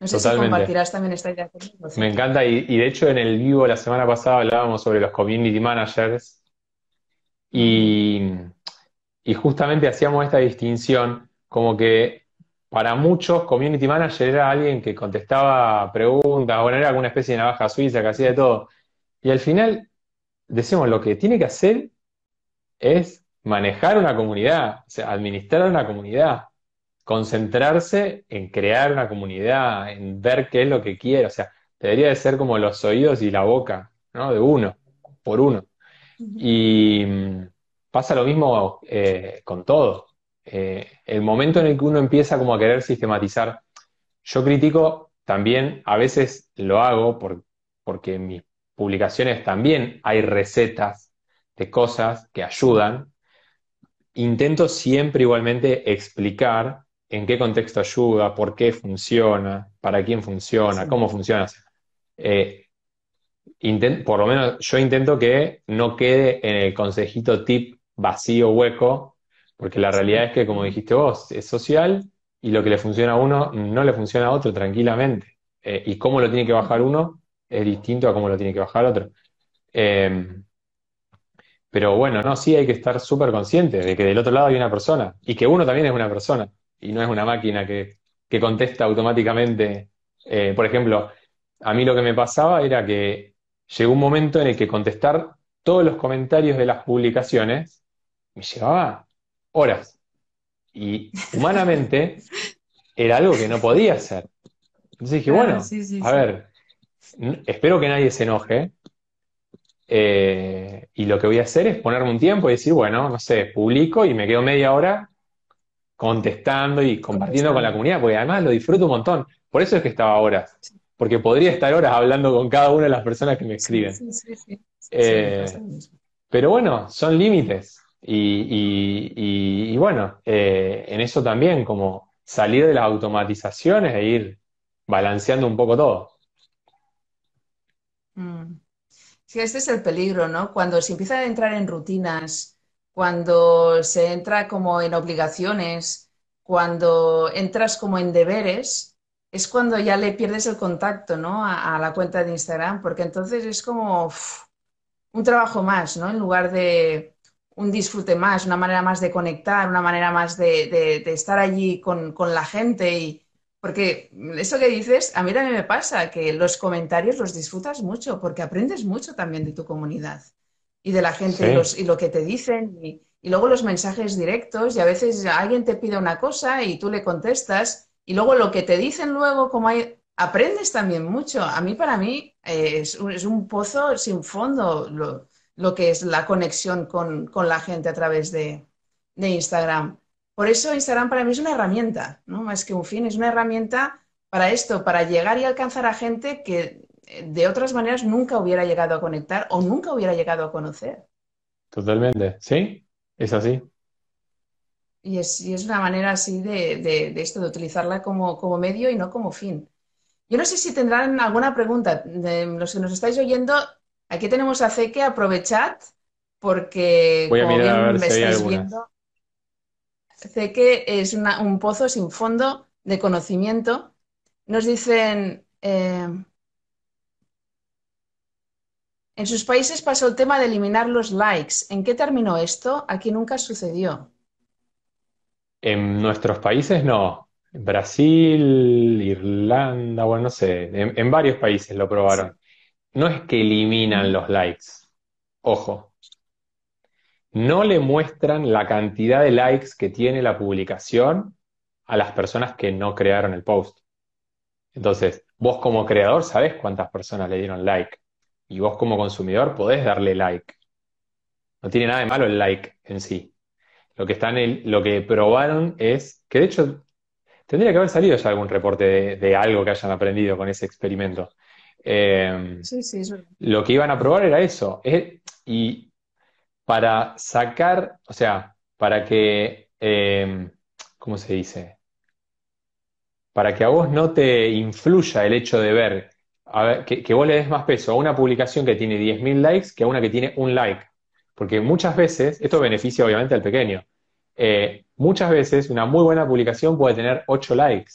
No sé si totalmente. compartirás también esta idea conmigo, Me encanta y, y de hecho en el vivo la semana pasada hablábamos sobre los community managers y, y justamente hacíamos esta distinción como que para muchos community manager era alguien que contestaba preguntas, bueno, era alguna especie de navaja suiza que hacía de todo. Y al final decimos, lo que tiene que hacer es manejar una comunidad, o sea, administrar una comunidad, concentrarse en crear una comunidad, en ver qué es lo que quiere, o sea, debería de ser como los oídos y la boca, ¿no? De uno, por uno. Y mm, pasa lo mismo eh, con todo. Eh, el momento en el que uno empieza como a querer sistematizar, yo critico también, a veces lo hago por- porque mis publicaciones también hay recetas de cosas que ayudan. Intento siempre igualmente explicar en qué contexto ayuda, por qué funciona, para quién funciona, sí, cómo funciona. Eh, por lo menos yo intento que no quede en el consejito tip vacío, hueco, porque la realidad es que, como dijiste vos, es social y lo que le funciona a uno no le funciona a otro tranquilamente. Eh, y cómo lo tiene que bajar uno es distinto a cómo lo tiene que bajar otro. Em, pero bueno, no, sí hay que estar súper consciente de que del otro lado hay una persona y que uno también es una persona y no es una máquina que, contesta automáticamente. Eh, por ejemplo, a mí lo que me pasaba era que llegó un momento en el que contestar todos los comentarios de las publicaciones me llevaba horas. Y humanamente era algo que no podía hacer. Entonces dije, bueno, a ver, espero que nadie se enoje. Eh, y lo que voy a hacer es ponerme un tiempo y decir, bueno, no sé, publico y me quedo media hora contestando y compartiendo con la comunidad, porque además lo disfruto un montón. Por eso es que estaba horas, porque podría estar horas hablando con cada una de las personas que me escriben. Eh, pero bueno, son límites. Y, bueno, eh, en eso también, como salir de las automatizaciones e ir balanceando un poco todo. Mm. Sí, este es el peligro, ¿no? Cuando se empieza a entrar en rutinas, cuando se entra como en obligaciones, cuando entras como en deberes, es cuando ya le pierdes el contacto, ¿no? A, la cuenta de Instagram, porque entonces es como un trabajo más, ¿no? En lugar de un disfrute más, una manera más de conectar, una manera más de, estar allí con, la gente y, porque eso que dices, a mí también me pasa, que los comentarios los disfrutas mucho, porque aprendes mucho también de tu comunidad y de la gente y, lo que te dicen. Y, luego los mensajes directos, y a veces alguien te pide una cosa y tú le contestas, y luego lo que te dicen luego, como hay, aprendes también mucho. A mí, para mí, eh, es, un, pozo sin fondo lo, que es la conexión con, la gente a través de, de Instagram. Por eso Instagram para mí es una herramienta, ¿no? Más que un fin, es una herramienta para esto, para llegar y alcanzar a gente que eh, de otras maneras nunca hubiera llegado a conectar o nunca hubiera llegado a conocer. Totalmente, sí, es así. Y es, una manera así de, esto, de utilizarla como, como, medio y no como fin. Yo no sé si tendrán alguna pregunta. De los que nos estáis oyendo, aquí tenemos a Zeke, aprovechad, porque Voy a mirar a ver si estáis viendo, Sé que es un pozo sin fondo de conocimiento. Nos dicen, eh, en sus países pasó el tema de eliminar los likes. ¿En qué terminó esto? Aquí nunca sucedió. En nuestros países no. Brasil, Irlanda, bueno, no sé, en, varios países lo probaron. No es que eliminan los likes. Ojo, no le muestran la cantidad de likes que tiene la publicación a las personas que no crearon el post. Entonces, vos como creador sabés cuántas personas le dieron like y vos como consumidor podés darle like. No tiene nada de malo el like en sí. Lo que, están lo que probaron es que de hecho tendría que haber salido ya algún reporte de, algo que hayan aprendido con ese experimento. Eh, sí, sí, Lo que iban a probar era eso. y para sacar, o sea, para que, em, ¿cómo se dice? Para que a vos no te influya el hecho de ver, que, vos le des más peso a una publicación que tiene 10.000 likes que a una que tiene un like. Porque muchas veces, esto beneficia obviamente al pequeño, eh, muchas veces una muy buena publicación puede tener 8 likes,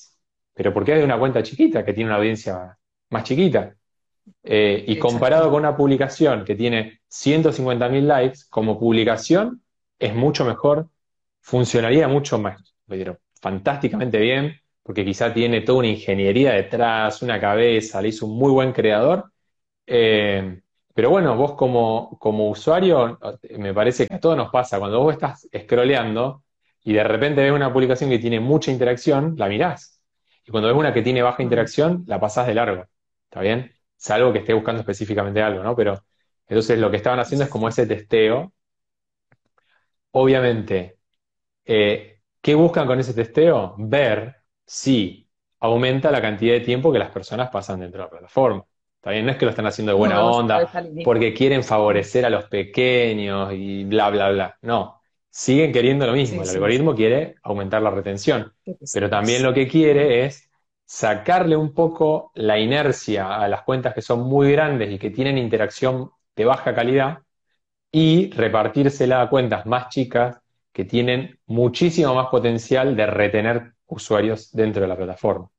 pero porque es de una cuenta chiquita que tiene una audiencia más chiquita. Eh, y comparado con una publicación que tiene 150.000 likes, como publicación es mucho mejor, funcionaría mucho más, fantásticamente bien, porque quizá tiene toda una ingeniería detrás, una cabeza, le hizo un muy buen creador. Eh, pero bueno, vos como, como usuario, me parece que a todos nos pasa, cuando vos estás scrolleando y de repente ves una publicación que tiene mucha interacción, la mirás. Y cuando ves una que tiene baja interacción, la pasás de largo. ¿Está bien? Salvo que esté buscando específicamente algo, ¿no? Pero entonces lo que estaban haciendo es como ese testeo. Obviamente, eh, ¿qué buscan con ese testeo? Ver si aumenta la cantidad de tiempo que las personas pasan dentro de la plataforma. También no es que lo están haciendo de buena onda, porque quieren favorecer a los pequeños y bla, bla, bla. No, siguen queriendo lo mismo. el algoritmo quiere aumentar la retención, pero también lo que quiere es sacarle un poco la inercia a las cuentas que son muy grandes y que tienen interacción de baja calidad y repartírsela a cuentas más chicas que tienen muchísimo más potencial de retener usuarios dentro de la plataforma.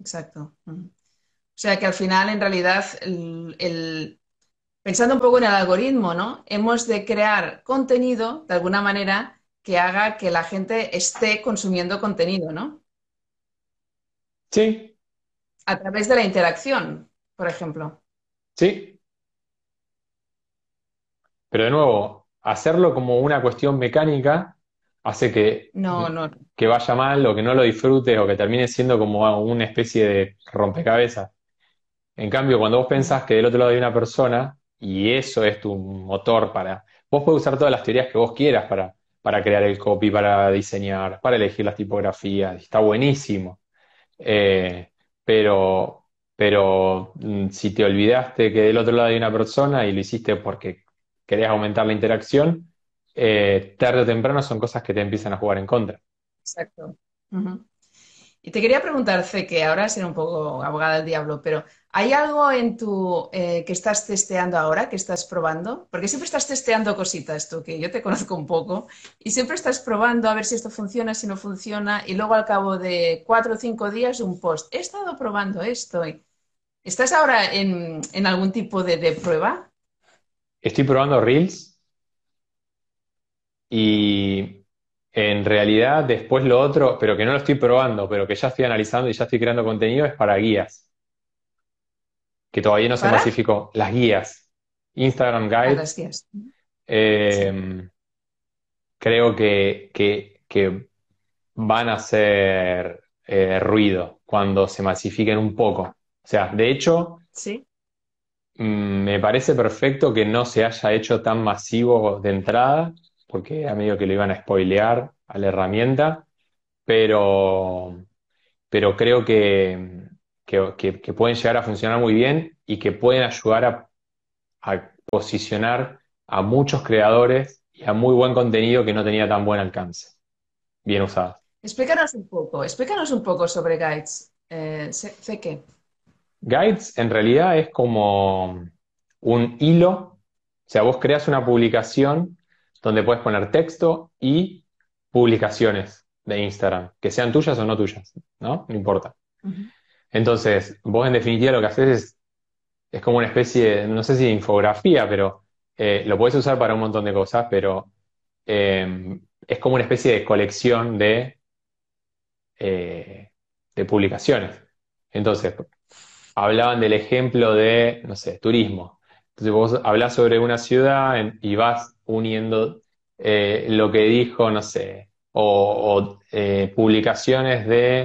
Exacto. O sea que al final, en realidad, pensando un poco en el algoritmo, ¿no? Hemos de crear contenido, de alguna manera, que haga que la gente esté consumiendo contenido, ¿no? Sí. A través de la interacción, por ejemplo. Sí. Pero de nuevo, hacerlo como una cuestión mecánica hace que, No, no. que vaya mal o que no lo disfrutes o que termine siendo como una especie de rompecabezas. En cambio, cuando vos pensás que del otro lado hay una persona y eso es tu motor para... Vos podés usar todas las teorías que vos quieras para, para crear el copy, para diseñar, para elegir las tipografías, está buenísimo. Eh, pero, pero mm, si te olvidaste que del otro lado hay una persona y lo hiciste porque querías aumentar la interacción, eh, tarde o temprano son cosas que te empiezan a jugar en contra. Exacto. Y te quería preguntar, C, que ahora seré un poco abogada del diablo, pero ¿hay algo en tu eh, que estás testeando ahora, que estás probando? Porque siempre estás testeando cositas, tú, que yo te conozco un poco, y siempre estás probando a ver si esto funciona, si no funciona, y luego al cabo de cuatro o cinco días un post. He estado probando esto. ¿Estás ahora en, algún tipo de, de prueba? Estoy probando Reels y en realidad después lo otro, pero que no lo estoy probando, pero que ya estoy analizando y ya estoy creando contenido, es para guías. Que todavía no se masificó. Las guías. Instagram Ah, Guide. las guías. eh, creo que, que- que van a hacer eh, ruido cuando se masifiquen un poco. O sea, de hecho, Sí. mm, me parece perfecto que no se haya hecho tan masivo de entrada porque a medio que lo iban a spoilear a la herramienta, pero, pero creo que, que- que- que pueden llegar a funcionar muy bien y que pueden ayudar a, a posicionar a muchos creadores y a muy buen contenido que no tenía tan buen alcance, bien usados. Explícanos un poco, explícanos un poco sobre guides. Eh, sé, sé qué. Guides en realidad es como un hilo, o sea, vos creas una publicación donde puedes poner texto y publicaciones de Instagram, que sean tuyas o no tuyas, ¿no? No importa. Entonces, vos en definitiva lo que haces es, es como una especie, de- no sé si de infografía, pero eh, lo puedes usar para un montón de cosas, pero eh, es como una especie de colección de, eh, de publicaciones. Entonces, hablaban del ejemplo de, no sé, turismo. Entonces vos hablas sobre una ciudad en- y vas uniendo eh, lo que dijo, no sé, o, o, eh, publicaciones de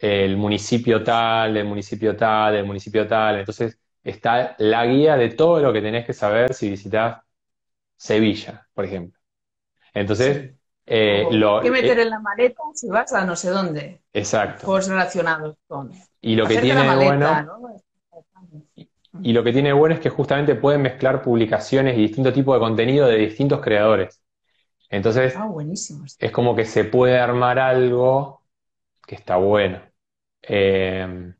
eh, el municipio tal, del municipio tal, del municipio tal. Entonces está la guía de todo lo que tenés que saber si visitas Sevilla, por ejemplo. Entonces, Sí. eh, lo, ¿Qué meter eh, en la maleta si vas a no sé dónde? exacto. Juegos relacionados con Y lo que tiene la maleta, bueno ¿no? Y lo que tiene bueno es que justamente pueden mezclar publicaciones y distintos tipos de contenido de distintos creadores. Entonces, Ah, buenísimo. es como que se puede armar algo que está bueno. Eh,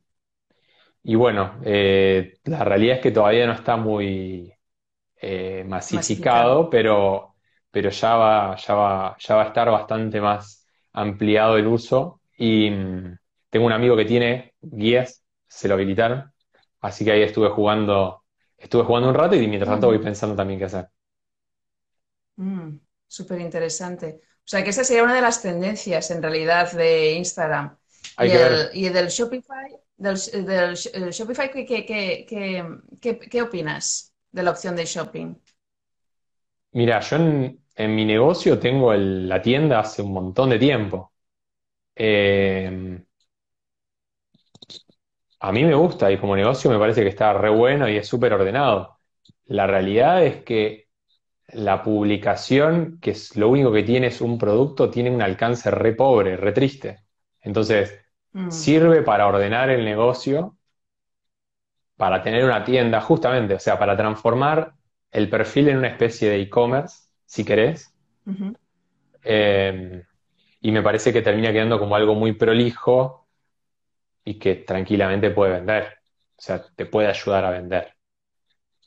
y bueno, eh, la realidad es que todavía no está muy eh, masificado, Masificado. pero, pero ya va, ya va, ya va a estar bastante más ampliado el uso. Y mm, tengo un amigo que tiene guías, se lo habilitaron, así que ahí estuve jugando, estuve jugando un rato y mientras tanto voy Mm, pensando también qué hacer. mm, súper interesante. O sea, que esa sería una de las tendencias en realidad de Instagram. Hay Y que el, ver. y del Shopify, del, del el Shopify, ¿qué, qué, qué, qué, qué- qué opinas de la opción de shopping? Mira, yo en, en mi negocio tengo el- la tienda hace un montón de tiempo. Eh, a mí me gusta y como negocio me parece que está re bueno y es súper ordenado. La realidad es que la publicación, que es lo único que tiene es un producto, tiene un alcance re pobre, re triste. Entonces, Mm, sirve para ordenar el negocio, para tener una tienda, justamente, o sea, para transformar el perfil en una especie de e-commerce, si querés. Eh, y me parece que termina quedando como algo muy prolijo y que tranquilamente puede vender. O sea, te puede ayudar a vender.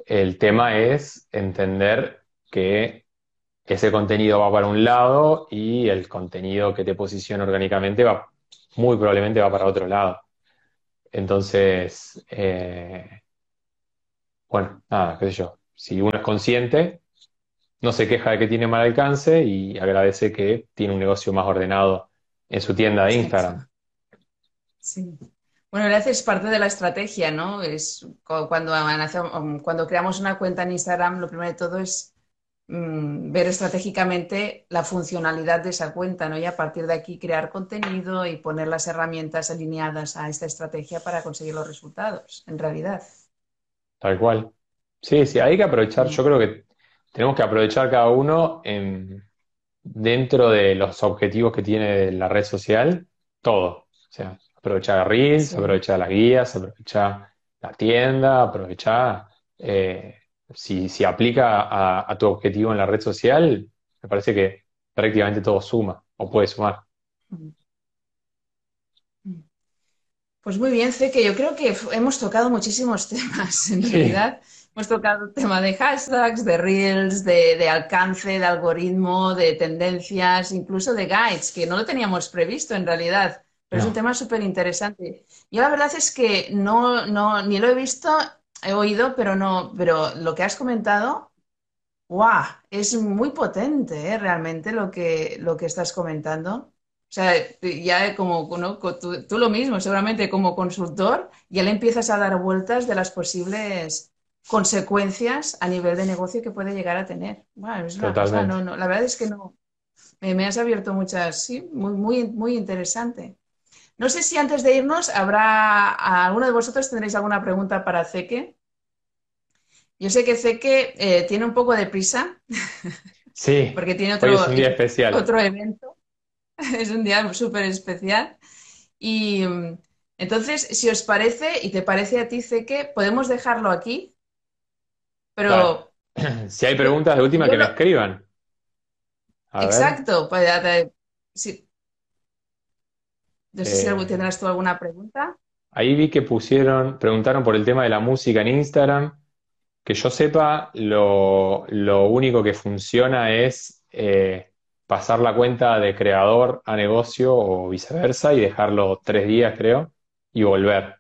El tema es entender que ese contenido va para un lado y el contenido que te posiciona orgánicamente va, muy probablemente va para otro lado. Entonces, eh, bueno, nada, qué sé yo. Si uno es consciente, no se queja de que tiene mal alcance y agradece que tiene un negocio más ordenado en su tienda de Instagram. Sí. Bueno, le haces parte de la estrategia, ¿no? Es cuando, cuando creamos una cuenta en Instagram, lo primero de todo es mm, ver estratégicamente la funcionalidad de esa cuenta, ¿no? Y a partir de aquí crear contenido y poner las herramientas alineadas a esta estrategia para conseguir los resultados, en realidad. Tal cual. Sí, sí, hay que aprovechar, yo creo que tenemos que aprovechar cada uno en, dentro de los objetivos que tiene la red social, todo. O sea, aprovechar Reels, aprovechar las guías, aprovechar la tienda, aprovechar, eh, si, si, aplica a, tu objetivo en la red social, me parece que prácticamente todo suma o puede sumar. Pues muy bien, que yo creo que hemos tocado muchísimos *laughs* temas en realidad. Hemos tocado el tema de hashtags, de reels, de, alcance, de algoritmo, de tendencias, incluso de guides, que no lo teníamos previsto en realidad, pero es un tema súper interesante. Yo la verdad es que no, no, ni lo he visto, he oído, pero no, pero lo que has comentado, ¡guau! Es muy potente, ¿eh? realmente lo que, lo que estás comentando. O sea, ya como tú, tú, lo mismo, seguramente como consultor, ya le empiezas a dar vueltas de las posibles consecuencias a nivel de negocio que puede llegar a tener. Bueno, es una cosa, no, no, la verdad es que no. Me, has abierto muchas, sí, muy, muy, muy interesante. No sé si antes de irnos habrá, alguno de vosotros tendréis alguna pregunta para Zeke. Yo sé que Zeke eh, tiene un poco de prisa. *laughs* Sí, porque tiene otro, es un día especial. otro evento. *laughs* Es un día súper especial. Y entonces, si os parece y te parece a ti, Zeke, podemos dejarlo aquí pero. *clears throat* Si hay preguntas de última, que me escriban. Exacto. Pues, sí. No sé si eh, tendrás tú alguna pregunta. Ahí vi que pusieron, preguntaron por el tema de la música en Instagram. Que yo sepa, lo, único que funciona es eh, pasar la cuenta de creador a negocio o viceversa y dejarlo tres días, creo, y volver.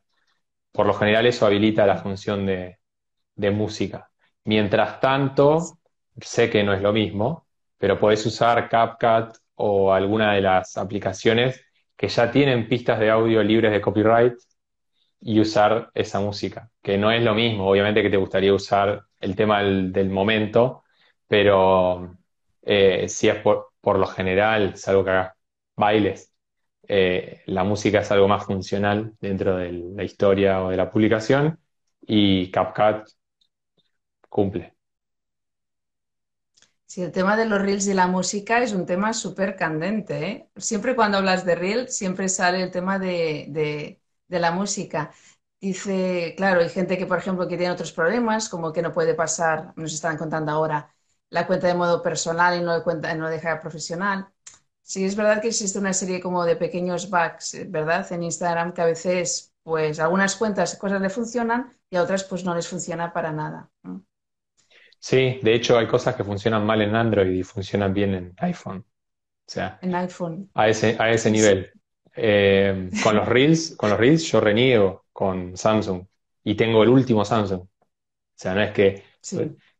Por lo general eso habilita la función de música. Mientras tanto, sé que no es lo mismo, pero podés usar CapCut o alguna de las aplicaciones que ya tienen pistas de audio libres de copyright y usar esa música, que no es lo mismo, obviamente que te gustaría usar el tema del, momento, pero eh, si es por, lo general, salvo que hagas bailes, eh, la música es algo más funcional dentro de la historia o de la publicación y CapCut cumple. Sí, el tema de los reels y la música es un tema súper candente. ¿eh? Siempre cuando hablas de reels, siempre sale el tema de, la música. Dice, claro, hay gente que, por ejemplo, que tiene otros problemas, como que no puede pasar, nos están contando ahora, la cuenta de modo personal y no de cuenta, no deja profesional. Sí, es verdad que existe una serie como de pequeños bugs, ¿verdad? En Instagram que a veces, pues, algunas cuentas, cosas le funcionan y a otras, pues, no les funciona para nada. Sí, de hecho hay cosas que funcionan mal en Android y funcionan bien en iPhone. O sea, en iPhone. A ese, a ese nivel. Eh, con los Reels, con los Reels yo reniego con Samsung y tengo el último Samsung. O sea, no es que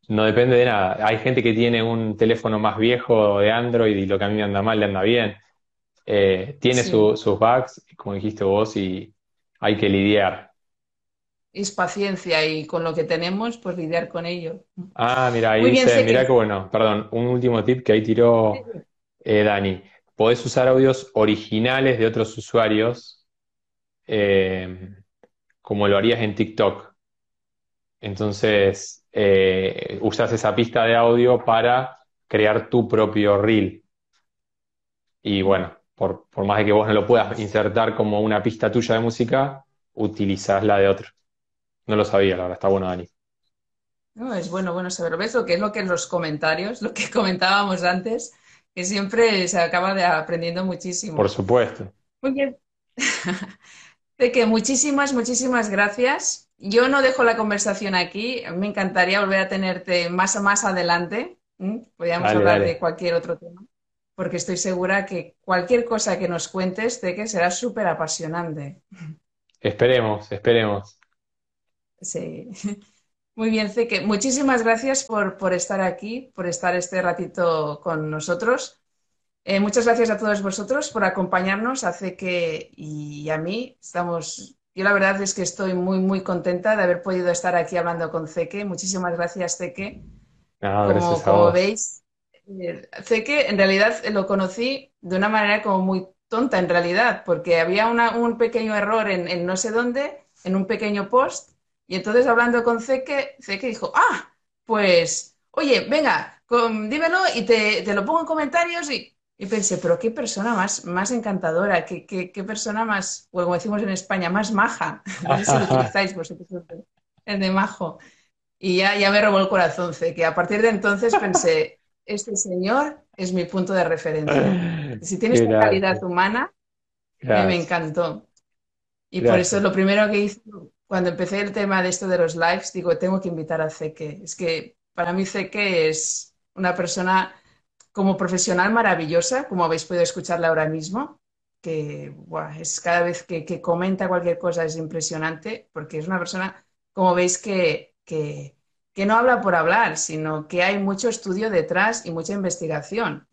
no depende de nada. Hay gente que tiene un teléfono más viejo de Android y lo que a mí me anda mal le anda bien. Eh, tiene sus bugs, como dijiste vos, y hay que lidiar es paciencia y con lo que tenemos, pues lidiar con ello. Ah, mira, ahí dice, mira qué bueno, perdón, un último tip que ahí tiró eh, Dani. Podés usar audios originales de otros usuarios, eh, como lo harías en TikTok. Entonces, eh, usas esa pista de audio para crear tu propio reel. Y bueno, por, por más de que vos no lo puedas insertar como una pista tuya de música, utilizás la de otro. No lo sabía, la verdad, está bueno, Dani. No, es bueno, bueno saberlo. ¿Ves lo que es lo que en los comentarios, lo que *laughs* comentábamos antes, que siempre se acaba de aprendiendo muchísimo. Por supuesto. Muy bien. *laughs* que muchísimas, muchísimas gracias. Yo no dejo la conversación aquí. Me encantaría volver a tenerte más, más adelante. Podríamos hablar de cualquier otro tema, porque estoy segura que cualquier cosa que nos cuentes, que será súper apasionante. Esperemos, esperemos. Sí. *laughs* Muy bien, Zeke. Muchísimas gracias por, por estar aquí, por estar este ratito con nosotros. Eh, muchas gracias a todos vosotros por acompañarnos, a Zeke y a mí. Estamos, yo la verdad es que estoy muy, muy contenta de haber podido estar aquí hablando con Zeke. Muchísimas gracias, Zeke. como, veis, eh, Zeke en realidad lo conocí de una manera como muy tonta en realidad, porque había un pequeño error en, en no sé dónde, en un pequeño post y entonces hablando con Zeke, Zeke dijo, ah, pues, oye, venga, dímelo y te, lo pongo en comentarios y, pensé, pero qué persona más, más encantadora, qué, qué, persona más, pues, como decimos en España, más maja. *laughs* No sé si lo utilizáis vosotros, el de majo. Y ya, ya me robó el corazón, Zeke. A partir de entonces pensé, este señor es mi punto de referencia. *laughs* Si tiene esta calidad humana, me encantó. Y por eso lo primero que hice cuando empecé el tema de esto de los lives, digo, tengo que invitar a Zeke. Es que para mí Zeke es una persona como profesional maravillosa, como habéis podido escucharla ahora mismo, que es cada vez que, comenta cualquier cosa es impresionante, porque es una persona, como veis, que, que, no habla por hablar, sino que hay mucho estudio detrás y mucha investigación.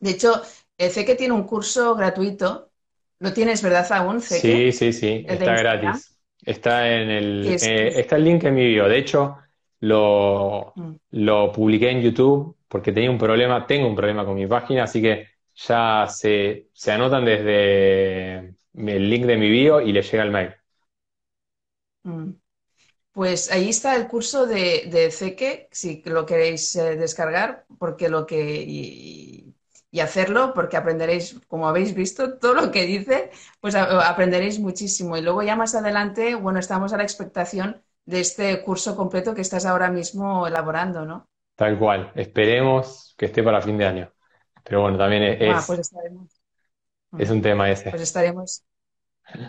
De hecho, Zeke tiene un curso gratuito. ¿Lo tienes, verdad, aún, Zeke? Sí, sí, sí, está gratis. Está en el, eh, está el link en mi video. De hecho, lo, mm. lo publiqué en YouTube porque tenía un problema, tengo un problema con mi página, así que ya se, se anotan desde el link de mi bio y les llega el mail. Mm. Pues ahí está el curso de, de Zeke, si lo queréis eh, descargar, porque lo que y hacerlo porque aprenderéis, como habéis visto, todo lo que dice, pues aprenderéis muchísimo. Y luego ya más adelante, bueno, estamos a la expectación de este curso completo que estás ahora mismo elaborando, ¿no? Tal cual. Esperemos que esté para fin de año. Pero bueno, también es, ah, pues es un tema ese. Pues estaremos,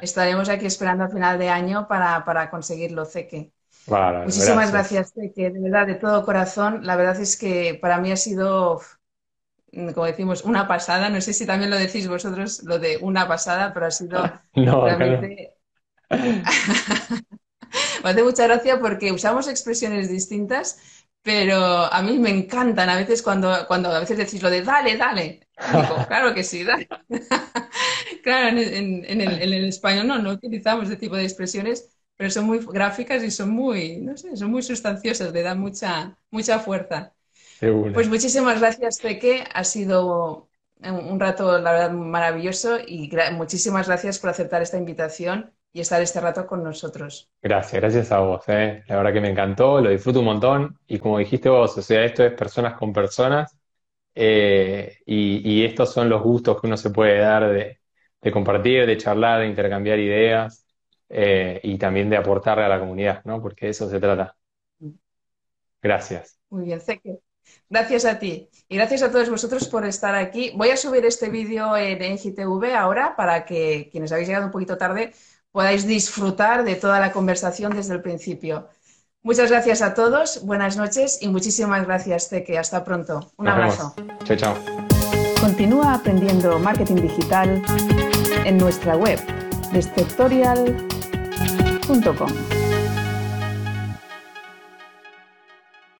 estaremos aquí esperando al final de año para, para conseguirlo, Ceque. Muchísimas gracias, Ceque, de verdad, de todo corazón. La verdad es que para mí ha sido como decimos, una pasada. No sé si también lo decís vosotros, lo de una pasada, pero ha sido *laughs* realmente... *laughs* Me hace mucha gracia porque usamos expresiones distintas, pero a mí me encantan a veces cuando, cuando a veces decís lo de dale, dale. Digo, *laughs* claro que sí, dale. claro, en, el, español no, no utilizamos ese tipo de expresiones, pero son muy gráficas y son muy, no sé, son muy sustanciosas, le dan mucha, mucha fuerza. Pues muchísimas gracias, Peque. Ha sido un rato, la verdad, maravilloso y muchísimas gracias por aceptar esta invitación y estar este rato con nosotros. Gracias, gracias a vos. ¿eh? La verdad que me encantó, lo disfruto un montón y como dijiste vos, o sea, esto es personas con personas eh, y, estos son los gustos que uno se puede dar de, compartir, de charlar, de intercambiar ideas eh, y también de aportarle a la comunidad, ¿no? Porque de eso se trata. Mm. Gracias. Muy bien, sé que Gracias a ti y gracias a todos vosotros por estar aquí. Voy a subir este vídeo en NGTV ahora para que quienes habéis llegado un poquito tarde podáis disfrutar de toda la conversación desde el principio. Muchas gracias a todos, buenas noches y muchísimas gracias, Zeke. Hasta pronto. Un abrazo. Chao, chao. Continúa aprendiendo marketing digital en nuestra web.